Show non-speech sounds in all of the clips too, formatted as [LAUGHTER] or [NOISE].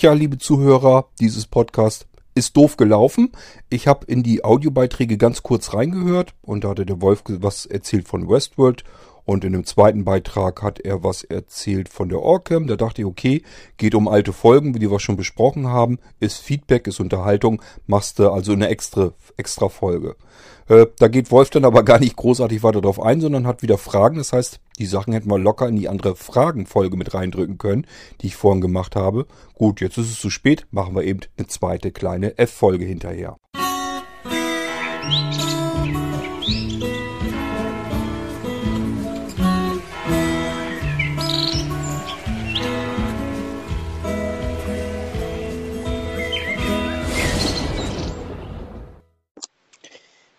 Tja, liebe Zuhörer dieses Podcast ist doof gelaufen. Ich habe in die Audiobeiträge ganz kurz reingehört und da hatte der Wolf was erzählt von Westworld und in dem zweiten Beitrag hat er was erzählt von der Orcam. Da dachte ich, okay, geht um alte Folgen, wie die wir schon besprochen haben. Ist Feedback, ist Unterhaltung, machst du also eine extra, extra Folge. Äh, da geht Wolf dann aber [LAUGHS] gar nicht großartig weiter drauf ein, sondern hat wieder Fragen. Das heißt, die Sachen hätten wir locker in die andere Fragenfolge mit reindrücken können, die ich vorhin gemacht habe. Gut, jetzt ist es zu spät, machen wir eben eine zweite kleine F-Folge hinterher.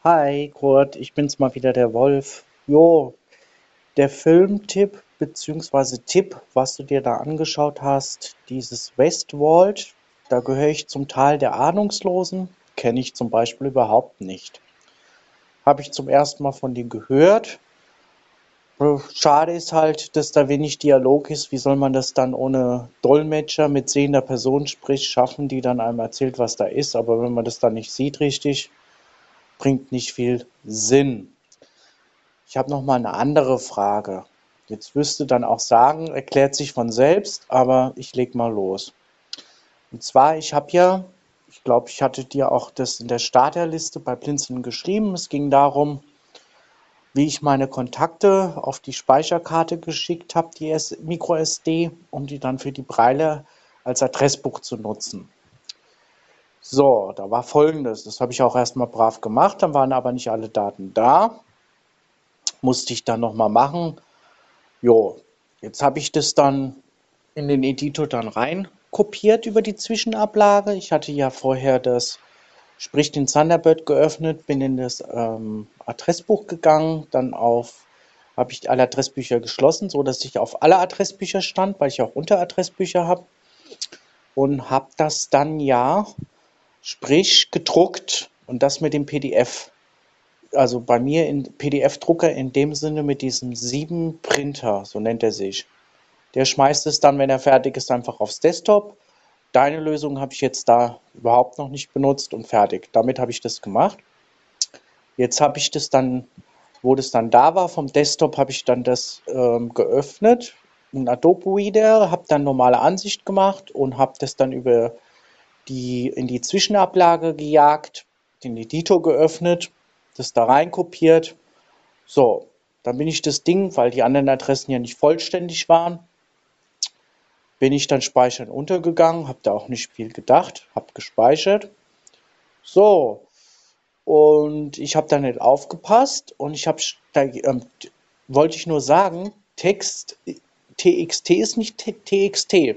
Hi Kurt, ich bin's mal wieder, der Wolf. Jo, der Filmtipp beziehungsweise Tipp, was du dir da angeschaut hast, dieses Westworld, da gehöre ich zum Teil der Ahnungslosen, kenne ich zum Beispiel überhaupt nicht. Habe ich zum ersten Mal von dir gehört. Schade ist halt, dass da wenig Dialog ist. Wie soll man das dann ohne Dolmetscher mit sehender Person sprich schaffen, die dann einem erzählt, was da ist. Aber wenn man das dann nicht sieht richtig, bringt nicht viel Sinn. Ich habe noch mal eine andere Frage. Jetzt du dann auch sagen, erklärt sich von selbst, aber ich leg mal los. Und zwar, ich habe ja, ich glaube, ich hatte dir auch das in der Starterliste bei Blinzeln geschrieben. Es ging darum, wie ich meine Kontakte auf die Speicherkarte geschickt habe, die MicroSD, um die dann für die Breile als Adressbuch zu nutzen. So, da war folgendes, das habe ich auch erstmal brav gemacht, dann waren aber nicht alle Daten da. Musste ich dann nochmal machen. Jo, jetzt habe ich das dann in den Editor dann rein kopiert über die Zwischenablage. Ich hatte ja vorher das, sprich den Thunderbird geöffnet, bin in das ähm, Adressbuch gegangen, dann auf, habe ich alle Adressbücher geschlossen, so dass ich auf alle Adressbücher stand, weil ich auch Unteradressbücher habe und habe das dann ja sprich gedruckt und das mit dem PDF. Also bei mir in PDF-Drucker in dem Sinne mit diesem sieben Printer, so nennt er sich. Der schmeißt es dann, wenn er fertig ist, einfach aufs Desktop. Deine Lösung habe ich jetzt da überhaupt noch nicht benutzt und fertig. Damit habe ich das gemacht. Jetzt habe ich das dann, wo das dann da war vom Desktop, habe ich dann das ähm, geöffnet, ein Adobe Reader, habe dann normale Ansicht gemacht und habe das dann über die in die Zwischenablage gejagt, den Editor geöffnet, das da rein kopiert. So, dann bin ich das Ding, weil die anderen Adressen ja nicht vollständig waren, bin ich dann speichern untergegangen, habe da auch nicht viel gedacht, habe gespeichert. So, und ich habe da nicht aufgepasst und ich habe, äh, wollte ich nur sagen, Text, TXT ist nicht TXT.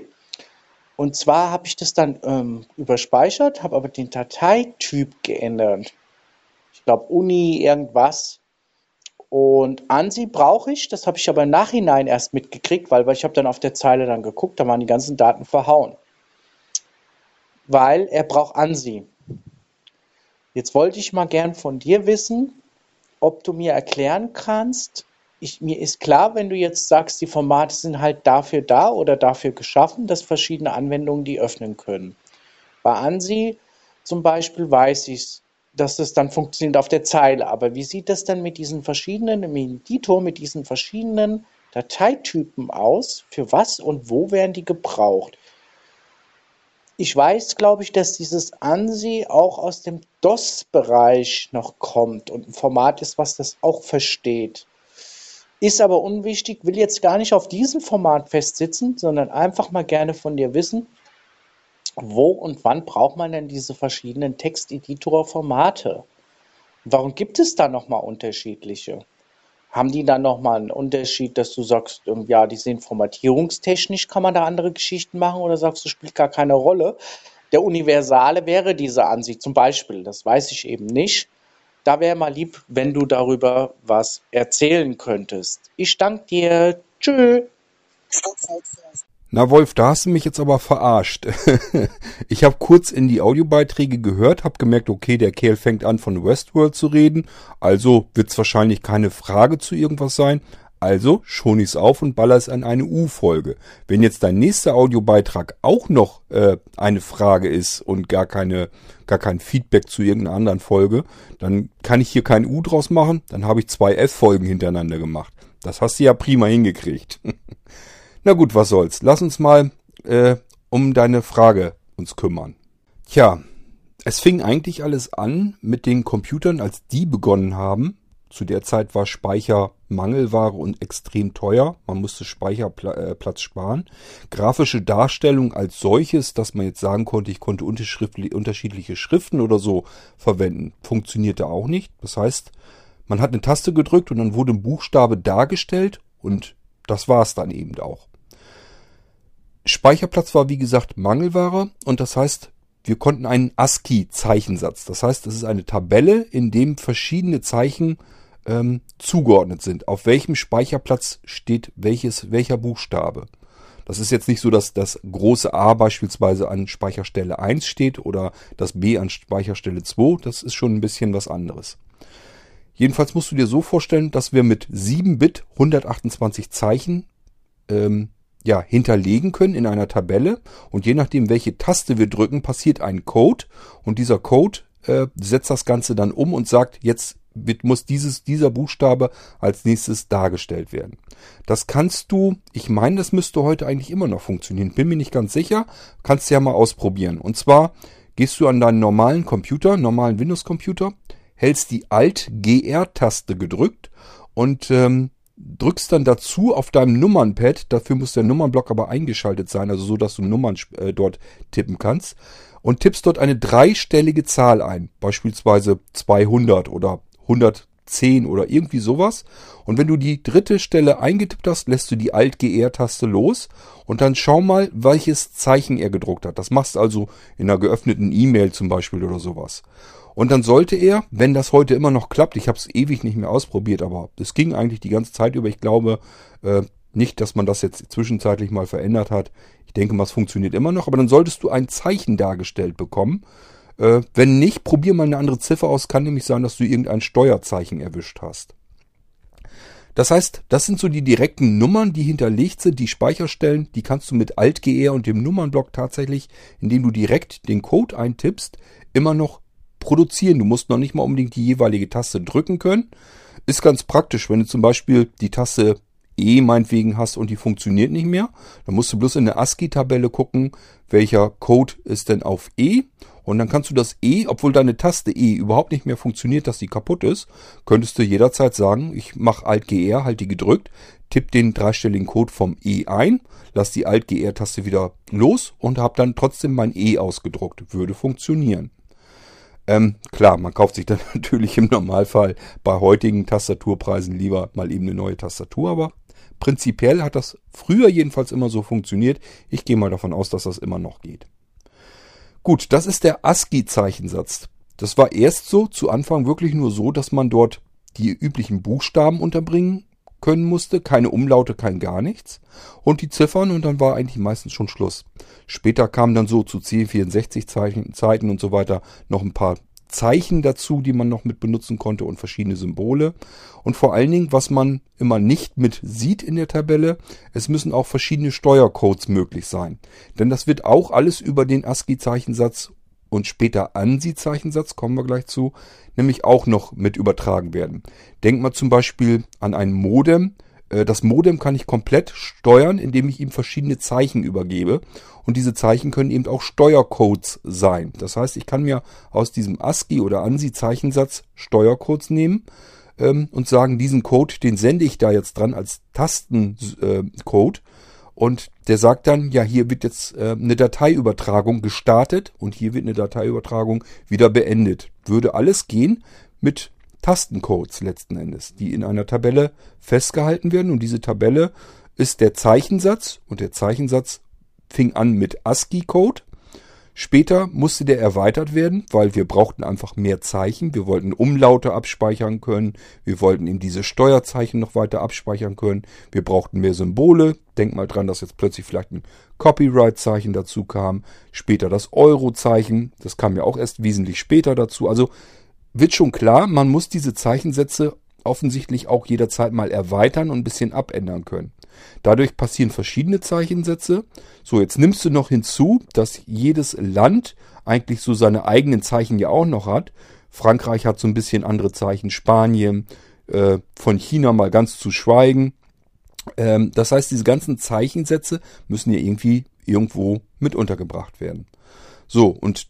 Und zwar habe ich das dann ähm, überspeichert, habe aber den Dateityp geändert. Ich glaube Uni irgendwas. Und ANSI brauche ich, das habe ich aber im Nachhinein erst mitgekriegt, weil, weil ich habe dann auf der Zeile dann geguckt, da waren die ganzen Daten verhauen. Weil er braucht ANSI. Jetzt wollte ich mal gern von dir wissen, ob du mir erklären kannst, ich, mir ist klar, wenn du jetzt sagst, die Formate sind halt dafür da oder dafür geschaffen, dass verschiedene Anwendungen die öffnen können. Bei ANSI zum Beispiel weiß ich, dass das dann funktioniert auf der Zeile. Aber wie sieht das denn mit diesen verschiedenen, im Editor, mit diesen verschiedenen Dateitypen aus? Für was und wo werden die gebraucht? Ich weiß, glaube ich, dass dieses ANSI auch aus dem DOS-Bereich noch kommt und ein Format ist, was das auch versteht. Ist aber unwichtig, will jetzt gar nicht auf diesem Format festsitzen, sondern einfach mal gerne von dir wissen, wo und wann braucht man denn diese verschiedenen Texteditor-Formate? Warum gibt es da nochmal unterschiedliche? Haben die dann nochmal einen Unterschied, dass du sagst, ähm, ja, die sind formatierungstechnisch, kann man da andere Geschichten machen oder sagst du, spielt gar keine Rolle? Der Universale wäre diese Ansicht zum Beispiel, das weiß ich eben nicht. Da wäre mal lieb, wenn du darüber was erzählen könntest. Ich danke dir. Tschö. Na Wolf, da hast du mich jetzt aber verarscht. [LAUGHS] ich habe kurz in die Audiobeiträge gehört, habe gemerkt, okay, der Kerl fängt an von Westworld zu reden, also wird es wahrscheinlich keine Frage zu irgendwas sein, Also schon ich's auf und baller es an eine U-Folge. Wenn jetzt dein nächster Audiobeitrag auch noch äh, eine Frage ist und gar keine, gar kein Feedback zu irgendeiner anderen Folge, dann kann ich hier kein U draus machen. Dann habe ich zwei F-Folgen hintereinander gemacht. Das hast du ja prima hingekriegt. [LAUGHS] Na gut, was soll's. Lass uns mal äh, um deine Frage uns kümmern. Tja, es fing eigentlich alles an mit den Computern, als die begonnen haben, zu der Zeit war Speicher Mangelware und extrem teuer. Man musste Speicherplatz sparen. Grafische Darstellung als solches, dass man jetzt sagen konnte, ich konnte unterschiedliche Schriften oder so verwenden, funktionierte auch nicht. Das heißt, man hat eine Taste gedrückt und dann wurde ein Buchstabe dargestellt und das war es dann eben auch. Speicherplatz war wie gesagt Mangelware und das heißt, wir konnten einen ASCII-Zeichensatz. Das heißt, es ist eine Tabelle, in dem verschiedene Zeichen ähm, zugeordnet sind. Auf welchem Speicherplatz steht welches, welcher Buchstabe. Das ist jetzt nicht so, dass das große A beispielsweise an Speicherstelle 1 steht oder das B an Speicherstelle 2. Das ist schon ein bisschen was anderes. Jedenfalls musst du dir so vorstellen, dass wir mit 7 Bit 128 Zeichen ähm, ja, hinterlegen können in einer Tabelle. Und je nachdem, welche Taste wir drücken, passiert ein Code. Und dieser Code äh, setzt das Ganze dann um und sagt, jetzt wird, muss dieses, dieser Buchstabe als nächstes dargestellt werden. Das kannst du, ich meine, das müsste heute eigentlich immer noch funktionieren. Bin mir nicht ganz sicher. Kannst du ja mal ausprobieren. Und zwar gehst du an deinen normalen Computer, normalen Windows-Computer, hältst die Alt-GR-Taste gedrückt und ähm, drückst dann dazu auf deinem Nummernpad, dafür muss der Nummernblock aber eingeschaltet sein, also so, dass du Nummern äh, dort tippen kannst und tippst dort eine dreistellige Zahl ein, beispielsweise 200 oder 110 oder irgendwie sowas. Und wenn du die dritte Stelle eingetippt hast, lässt du die Alt-GR-Taste los und dann schau mal, welches Zeichen er gedruckt hat. Das machst also in einer geöffneten E-Mail zum Beispiel oder sowas. Und dann sollte er, wenn das heute immer noch klappt, ich habe es ewig nicht mehr ausprobiert, aber es ging eigentlich die ganze Zeit über. Ich glaube äh, nicht, dass man das jetzt zwischenzeitlich mal verändert hat. Ich denke mal, es funktioniert immer noch, aber dann solltest du ein Zeichen dargestellt bekommen. Äh, wenn nicht, probier mal eine andere Ziffer aus. Kann nämlich sein, dass du irgendein Steuerzeichen erwischt hast. Das heißt, das sind so die direkten Nummern, die hinterlegt sind, die Speicherstellen, die kannst du mit Alt-GR und dem Nummernblock tatsächlich, indem du direkt den Code eintippst, immer noch produzieren. Du musst noch nicht mal unbedingt die jeweilige Taste drücken können. Ist ganz praktisch, wenn du zum Beispiel die Taste E meinetwegen hast und die funktioniert nicht mehr. Dann musst du bloß in der ASCII-Tabelle gucken, welcher Code ist denn auf E. Und dann kannst du das E, obwohl deine Taste E überhaupt nicht mehr funktioniert, dass die kaputt ist, könntest du jederzeit sagen, ich mache Alt-GR, halt die gedrückt, tipp den dreistelligen Code vom E ein, lass die Alt-GR-Taste wieder los und habe dann trotzdem mein E ausgedruckt. Würde funktionieren. Ähm, klar, man kauft sich dann [LAUGHS] natürlich im Normalfall bei heutigen Tastaturpreisen lieber mal eben eine neue Tastatur, aber prinzipiell hat das früher jedenfalls immer so funktioniert. Ich gehe mal davon aus, dass das immer noch geht. Gut, das ist der ASCII-Zeichensatz. Das war erst so, zu Anfang wirklich nur so, dass man dort die üblichen Buchstaben unterbringen können musste, keine Umlaute, kein gar nichts und die Ziffern und dann war eigentlich meistens schon Schluss. Später kamen dann so zu C64 Zeiten und so weiter noch ein paar Zeichen dazu, die man noch mit benutzen konnte und verschiedene Symbole. Und vor allen Dingen, was man immer nicht mit sieht in der Tabelle, es müssen auch verschiedene Steuercodes möglich sein. Denn das wird auch alles über den ASCII-Zeichensatz und später ANSI-Zeichensatz, kommen wir gleich zu, nämlich auch noch mit übertragen werden. Denkt mal zum Beispiel an ein Modem. Äh, das Modem kann ich komplett steuern, indem ich ihm verschiedene Zeichen übergebe. Und diese Zeichen können eben auch Steuercodes sein. Das heißt, ich kann mir aus diesem ASCII oder ANSI-Zeichensatz Steuercodes nehmen ähm, und sagen, diesen Code, den sende ich da jetzt dran als Tastencode. Äh, und der sagt dann, ja, hier wird jetzt äh, eine Dateiübertragung gestartet und hier wird eine Dateiübertragung wieder beendet. Würde alles gehen mit Tastencodes letzten Endes, die in einer Tabelle festgehalten werden. Und diese Tabelle ist der Zeichensatz und der Zeichensatz fing an mit ASCII-Code Später musste der erweitert werden, weil wir brauchten einfach mehr Zeichen. Wir wollten Umlaute abspeichern können. Wir wollten eben diese Steuerzeichen noch weiter abspeichern können. Wir brauchten mehr Symbole. Denk mal dran, dass jetzt plötzlich vielleicht ein Copyright-Zeichen dazu kam. Später das Euro-Zeichen. Das kam ja auch erst wesentlich später dazu. Also wird schon klar, man muss diese Zeichensätze offensichtlich auch jederzeit mal erweitern und ein bisschen abändern können. Dadurch passieren verschiedene Zeichensätze. So, jetzt nimmst du noch hinzu, dass jedes Land eigentlich so seine eigenen Zeichen ja auch noch hat. Frankreich hat so ein bisschen andere Zeichen, Spanien, äh, von China mal ganz zu schweigen. Ähm, das heißt, diese ganzen Zeichensätze müssen ja irgendwie irgendwo mit untergebracht werden. So, und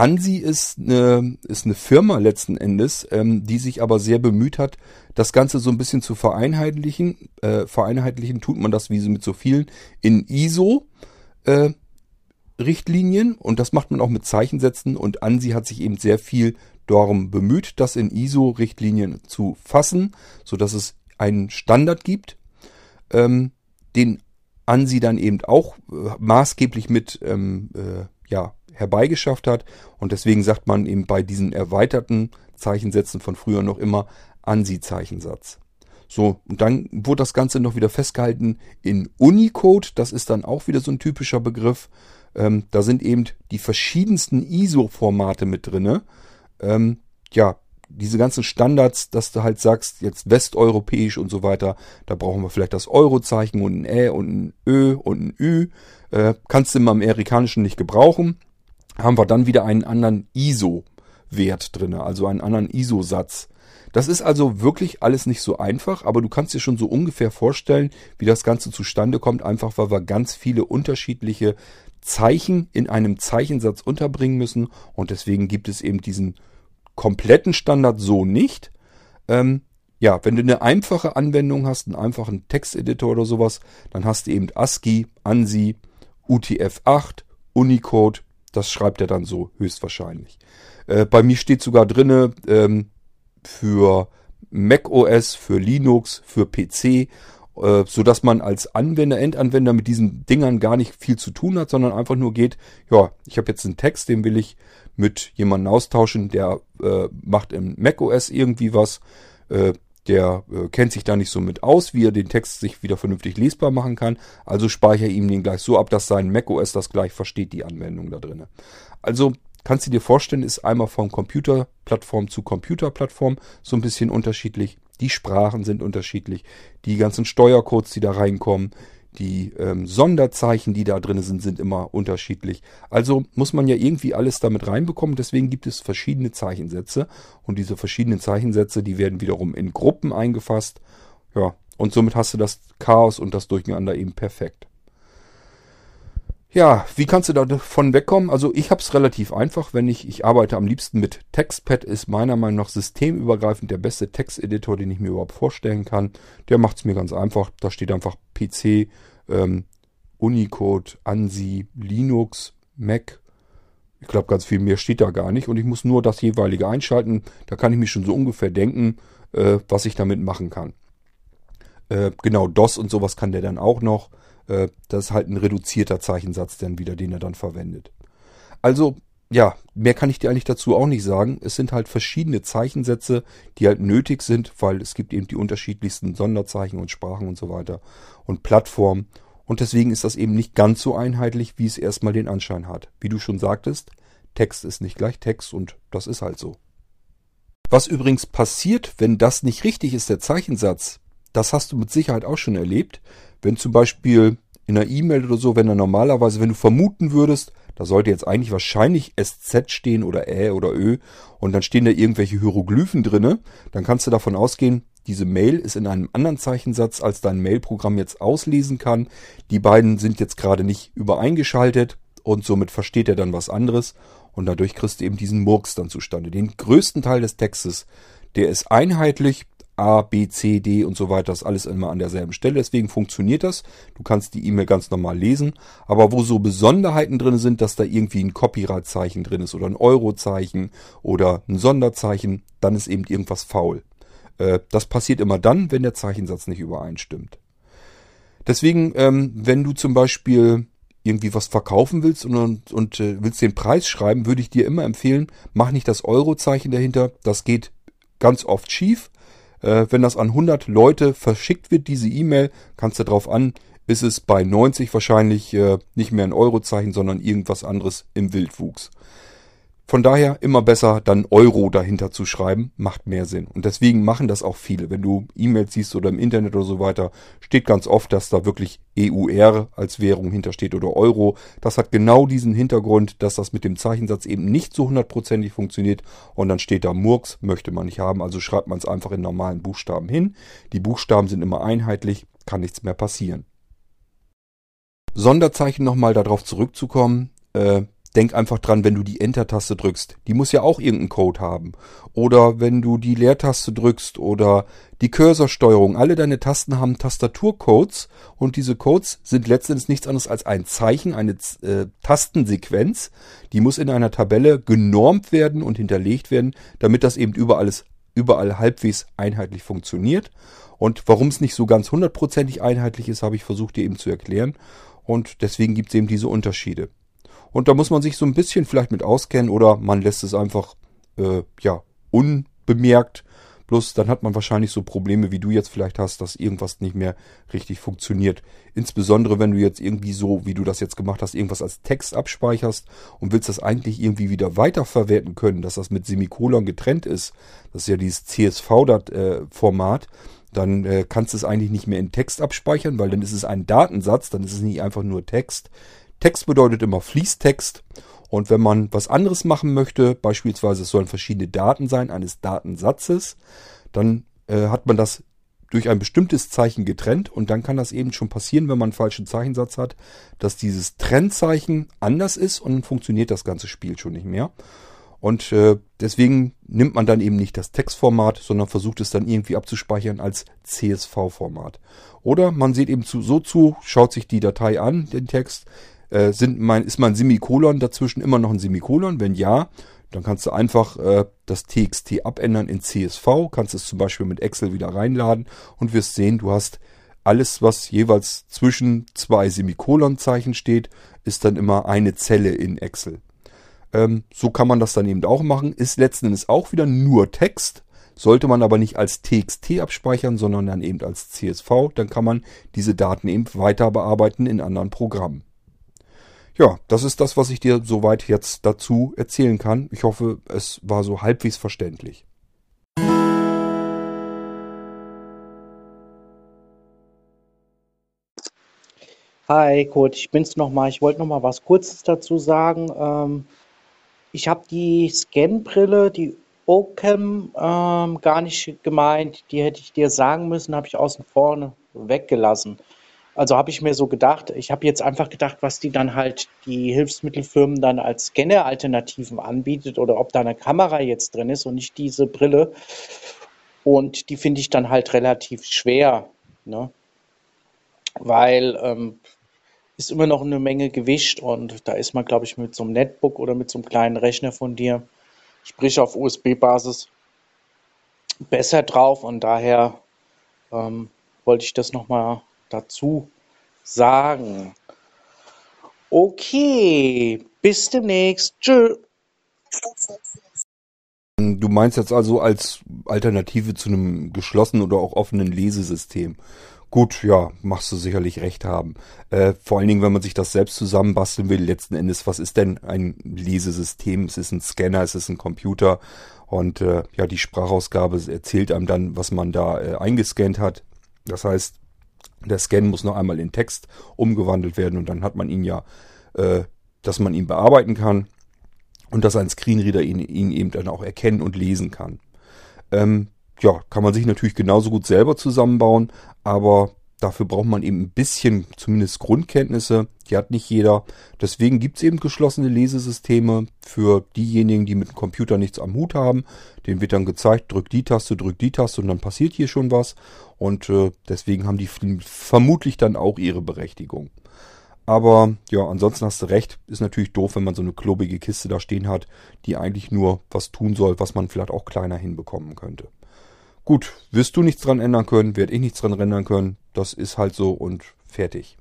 ANSI ist eine, ist eine Firma letzten Endes, ähm, die sich aber sehr bemüht hat, das Ganze so ein bisschen zu vereinheitlichen. Äh, vereinheitlichen tut man das, wie so mit so vielen, in ISO. Äh, Richtlinien und das macht man auch mit Zeichensätzen und ANSI hat sich eben sehr viel darum bemüht, das in ISO-Richtlinien zu fassen, so dass es einen Standard gibt, ähm, den ANSI dann eben auch äh, maßgeblich mit ähm, äh, ja, herbeigeschafft hat. Und deswegen sagt man eben bei diesen erweiterten Zeichensätzen von früher noch immer ANSI-Zeichensatz. So, und dann wurde das Ganze noch wieder festgehalten in Unicode. Das ist dann auch wieder so ein typischer Begriff. Ähm, da sind eben die verschiedensten ISO-Formate mit drinne. Ähm, ja, diese ganzen Standards, dass du halt sagst, jetzt westeuropäisch und so weiter, da brauchen wir vielleicht das Euro-Zeichen und ein Ä und ein Ö und ein Ü. Äh, kannst du im Amerikanischen nicht gebrauchen haben wir dann wieder einen anderen ISO-Wert drinne, also einen anderen ISO-Satz. Das ist also wirklich alles nicht so einfach, aber du kannst dir schon so ungefähr vorstellen, wie das Ganze zustande kommt, einfach weil wir ganz viele unterschiedliche Zeichen in einem Zeichensatz unterbringen müssen und deswegen gibt es eben diesen kompletten Standard so nicht. Ähm, ja, wenn du eine einfache Anwendung hast, einen einfachen Texteditor oder sowas, dann hast du eben ASCII, ANSI, UTF-8, Unicode, das schreibt er dann so höchstwahrscheinlich. Äh, bei mir steht sogar drinne ähm, für Mac OS, für Linux, für PC, äh, so dass man als Anwender, Endanwender mit diesen Dingern gar nicht viel zu tun hat, sondern einfach nur geht, ja, ich habe jetzt einen Text, den will ich mit jemandem austauschen, der äh, macht im Mac OS irgendwie was. Der äh, kennt sich da nicht so mit aus, wie er den Text sich wieder vernünftig lesbar machen kann. Also speichere ihm den gleich so ab, dass sein macOS das gleich versteht, die Anwendung da drin. Also kannst du dir vorstellen, ist einmal von Computerplattform zu Computerplattform so ein bisschen unterschiedlich. Die Sprachen sind unterschiedlich. Die ganzen Steuercodes, die da reinkommen, die ähm, Sonderzeichen, die da drin sind, sind immer unterschiedlich. Also muss man ja irgendwie alles damit reinbekommen. Deswegen gibt es verschiedene Zeichensätze. Und diese verschiedenen Zeichensätze, die werden wiederum in Gruppen eingefasst. Ja, und somit hast du das Chaos und das Durcheinander eben perfekt. Ja, wie kannst du davon wegkommen? Also ich habe es relativ einfach, wenn ich, ich arbeite am liebsten mit Textpad, ist meiner Meinung nach systemübergreifend der beste Texteditor, den ich mir überhaupt vorstellen kann. Der macht es mir ganz einfach. Da steht einfach PC, ähm, Unicode, ANSI, Linux, Mac. Ich glaube, ganz viel mehr steht da gar nicht. Und ich muss nur das jeweilige einschalten. Da kann ich mich schon so ungefähr denken, äh, was ich damit machen kann. Äh, genau, DOS und sowas kann der dann auch noch. Äh, das ist halt ein reduzierter Zeichensatz dann wieder, den er dann verwendet. Also, ja, mehr kann ich dir eigentlich dazu auch nicht sagen. Es sind halt verschiedene Zeichensätze, die halt nötig sind, weil es gibt eben die unterschiedlichsten Sonderzeichen und Sprachen und so weiter und Plattformen. Und deswegen ist das eben nicht ganz so einheitlich, wie es erstmal den Anschein hat. Wie du schon sagtest, Text ist nicht gleich Text und das ist halt so. Was übrigens passiert, wenn das nicht richtig ist, der Zeichensatz, das hast du mit Sicherheit auch schon erlebt. Wenn zum Beispiel in einer E-Mail oder so, wenn da normalerweise, wenn du vermuten würdest, da sollte jetzt eigentlich wahrscheinlich SZ stehen oder Ä oder Ö und dann stehen da irgendwelche Hieroglyphen drinne, dann kannst du davon ausgehen, diese Mail ist in einem anderen Zeichensatz, als dein Mailprogramm jetzt auslesen kann. Die beiden sind jetzt gerade nicht übereingeschaltet und somit versteht er dann was anderes und dadurch kriegst du eben diesen Murks dann zustande. Den größten Teil des Textes, der ist einheitlich, A, B, C, D und so weiter ist alles immer an derselben Stelle. Deswegen funktioniert das. Du kannst die E-Mail ganz normal lesen. Aber wo so Besonderheiten drin sind, dass da irgendwie ein Copyright-Zeichen drin ist oder ein Euro-Zeichen oder ein Sonderzeichen, dann ist eben irgendwas faul. Äh, das passiert immer dann, wenn der Zeichensatz nicht übereinstimmt. Deswegen, ähm, wenn du zum Beispiel irgendwie was verkaufen willst und, und, und äh, willst den Preis schreiben, würde ich dir immer empfehlen, mach nicht das Euro-Zeichen dahinter. Das geht ganz oft schief. Äh, wenn das an 100 Leute verschickt wird, diese E-Mail, kannst du drauf an, ist es bei 90 wahrscheinlich äh, nicht mehr ein Eurozeichen, sondern irgendwas anderes im Wildwuchs. Von daher immer besser dann Euro dahinter zu schreiben, macht mehr Sinn. Und deswegen machen das auch viele. Wenn du E-Mails siehst oder im Internet oder so weiter, steht ganz oft, dass da wirklich EUR als Währung hintersteht oder Euro. Das hat genau diesen Hintergrund, dass das mit dem Zeichensatz eben nicht so hundertprozentig funktioniert. Und dann steht da Murks, möchte man nicht haben, also schreibt man es einfach in normalen Buchstaben hin. Die Buchstaben sind immer einheitlich, kann nichts mehr passieren. Sonderzeichen nochmal darauf zurückzukommen. Äh, denk einfach dran, wenn du die Enter-Taste drückst. Die muss ja auch irgendeinen Code haben. Oder wenn du die Leertaste drückst oder die Cursorsteuerung. Alle deine Tasten haben Tastaturcodes und diese Codes sind letztendlich nichts anderes als ein Zeichen, eine äh, Tastensequenz. Die muss in einer Tabelle genormt werden und hinterlegt werden, damit das eben überall, ist, überall halbwegs einheitlich funktioniert. Und warum es nicht so ganz hundertprozentig einheitlich ist, habe ich versucht dir eben zu erklären. Und deswegen gibt es eben diese Unterschiede. Und da muss man sich so ein bisschen vielleicht mit auskennen oder man lässt es einfach äh, ja unbemerkt. Bloß dann hat man wahrscheinlich so Probleme, wie du jetzt vielleicht hast, dass irgendwas nicht mehr richtig funktioniert. Insbesondere wenn du jetzt irgendwie so, wie du das jetzt gemacht hast, irgendwas als Text abspeicherst und willst das eigentlich irgendwie wieder weiterverwerten können, dass das mit Semikolon getrennt ist. Das ist ja dieses CSV-Format. Äh, dann äh, kannst du es eigentlich nicht mehr in Text abspeichern, weil dann ist es ein Datensatz, dann ist es nicht einfach nur Text. Text bedeutet immer Fließtext. Und wenn man was anderes machen möchte, beispielsweise es sollen verschiedene Daten sein eines Datensatzes, dann äh, hat man das durch ein bestimmtes Zeichen getrennt und dann kann das eben schon passieren, wenn man einen falschen Zeichensatz hat, dass dieses Trennzeichen anders ist und dann funktioniert das ganze Spiel schon nicht mehr. Und äh, deswegen nimmt man dann eben nicht das Textformat, sondern versucht es dann irgendwie abzuspeichern als CSV-Format. Oder man sieht eben zu, so zu, schaut sich die Datei an, den Text, äh, sind mein, ist mein Semikolon dazwischen immer noch ein Semikolon? Wenn ja, dann kannst du einfach äh, das TXT abändern in CSV, kannst es zum Beispiel mit Excel wieder reinladen und wirst sehen, du hast alles, was jeweils zwischen zwei Semikolonzeichen steht, ist dann immer eine Zelle in Excel. Ähm, so kann man das dann eben auch machen. Ist letzten Endes auch wieder nur Text, sollte man aber nicht als TXT abspeichern, sondern dann eben als CSV. Dann kann man diese Daten eben weiter bearbeiten in anderen Programmen. Ja, das ist das, was ich dir soweit jetzt dazu erzählen kann. Ich hoffe, es war so halbwegs verständlich. Hi Kurt, ich bin's nochmal. Ich wollte nochmal was Kurzes dazu sagen. Ähm, ich habe die Scanbrille, die Ocam, ähm, gar nicht gemeint. Die hätte ich dir sagen müssen, habe ich außen vorne weggelassen. Also habe ich mir so gedacht, ich habe jetzt einfach gedacht, was die dann halt die Hilfsmittelfirmen dann als Scanner-Alternativen anbietet oder ob da eine Kamera jetzt drin ist und nicht diese Brille. Und die finde ich dann halt relativ schwer, ne? weil ähm, ist immer noch eine Menge Gewicht und da ist man, glaube ich, mit so einem Netbook oder mit so einem kleinen Rechner von dir, sprich auf USB-Basis, besser drauf und daher ähm, wollte ich das nochmal dazu sagen. Okay, bis demnächst. Tschö. Du meinst jetzt also als Alternative zu einem geschlossenen oder auch offenen Lesesystem. Gut, ja, machst du sicherlich recht haben. Äh, vor allen Dingen, wenn man sich das selbst zusammenbasteln will, letzten Endes, was ist denn ein Lesesystem? Es ist ein Scanner, es ist ein Computer und äh, ja, die Sprachausgabe erzählt einem dann, was man da äh, eingescannt hat. Das heißt, der Scan muss noch einmal in Text umgewandelt werden und dann hat man ihn ja, äh, dass man ihn bearbeiten kann und dass ein Screenreader ihn, ihn eben dann auch erkennen und lesen kann. Ähm, ja, kann man sich natürlich genauso gut selber zusammenbauen, aber Dafür braucht man eben ein bisschen zumindest Grundkenntnisse. Die hat nicht jeder. Deswegen gibt es eben geschlossene Lesesysteme für diejenigen, die mit dem Computer nichts am Hut haben. Den wird dann gezeigt, drück die Taste, drück die Taste und dann passiert hier schon was. Und äh, deswegen haben die vermutlich dann auch ihre Berechtigung. Aber ja, ansonsten hast du recht. Ist natürlich doof, wenn man so eine klobige Kiste da stehen hat, die eigentlich nur was tun soll, was man vielleicht auch kleiner hinbekommen könnte. Gut, wirst du nichts dran ändern können, werde ich nichts dran ändern können. Das ist halt so und fertig.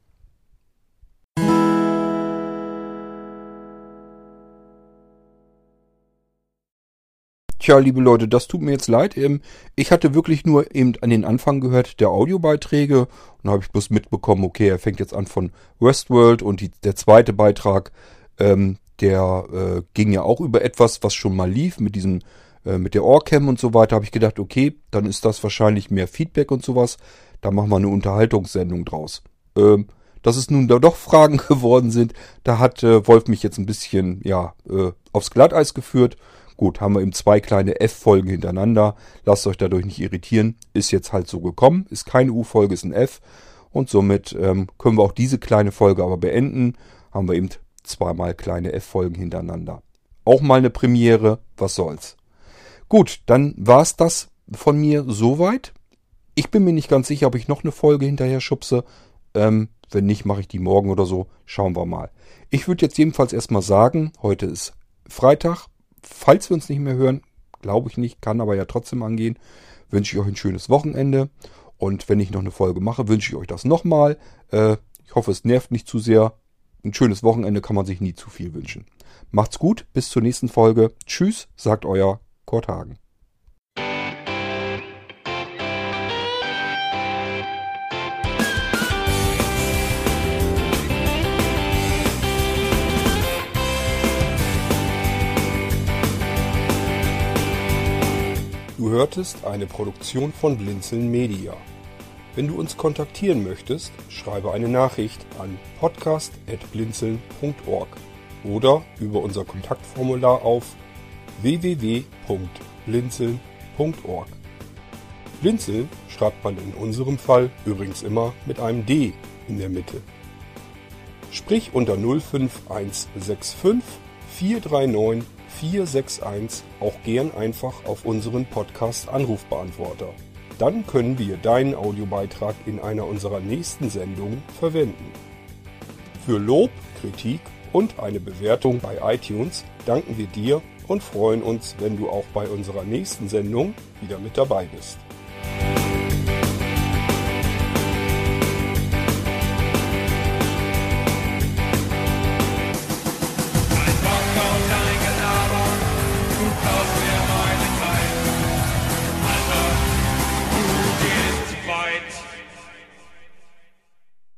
Tja, liebe Leute, das tut mir jetzt leid. Ähm, ich hatte wirklich nur eben an den Anfang gehört der Audiobeiträge und da habe ich bloß mitbekommen, okay, er fängt jetzt an von Westworld und die, der zweite Beitrag, ähm, Der äh, ging ja auch über etwas, was schon mal lief, mit diesem, äh, mit der Ohrcam und so weiter. Habe ich gedacht, okay, dann ist das wahrscheinlich mehr Feedback und sowas. Da machen wir eine Unterhaltungssendung draus. Ähm, dass es nun da doch [LAUGHS] Fragen geworden sind, da hat äh, Wolf mich jetzt ein bisschen, ja, äh, aufs Glatteis geführt. Gut, haben wir eben zwei kleine F-Folgen hintereinander. Lasst euch dadurch nicht irritieren. Ist jetzt halt so gekommen. Ist keine U-Folge, ist ein F. Und somit ähm, können wir auch diese kleine Folge aber beenden. Haben wir eben zweimal kleine F-Folgen hintereinander. Auch mal eine Premiere. Was soll's. Gut, dann war's das von mir soweit. Ich bin mir nicht ganz sicher, ob ich noch eine Folge hinterher schubse. Ähm, wenn nicht, mache ich die morgen oder so. Schauen wir mal. Ich würde jetzt jedenfalls erstmal sagen, heute ist Freitag, falls wir uns nicht mehr hören, glaube ich nicht, kann aber ja trotzdem angehen, wünsche ich euch ein schönes Wochenende. Und wenn ich noch eine Folge mache, wünsche ich euch das nochmal. Äh, ich hoffe, es nervt nicht zu sehr. Ein schönes Wochenende kann man sich nie zu viel wünschen. Macht's gut, bis zur nächsten Folge. Tschüss, sagt euer Kurt Hagen. Du hörtest eine Produktion von Blinzeln Media. Wenn du uns kontaktieren möchtest, schreibe eine Nachricht an podcast.blinzeln.org oder über unser Kontaktformular auf www.blinzeln.org. Blinzeln schreibt man in unserem Fall übrigens immer mit einem D in der Mitte. Sprich unter 05165 439 461 auch gern einfach auf unseren Podcast Anrufbeantworter. Dann können wir deinen Audiobeitrag in einer unserer nächsten Sendungen verwenden. Für Lob, Kritik und eine Bewertung bei iTunes danken wir dir und freuen uns, wenn du auch bei unserer nächsten Sendung wieder mit dabei bist.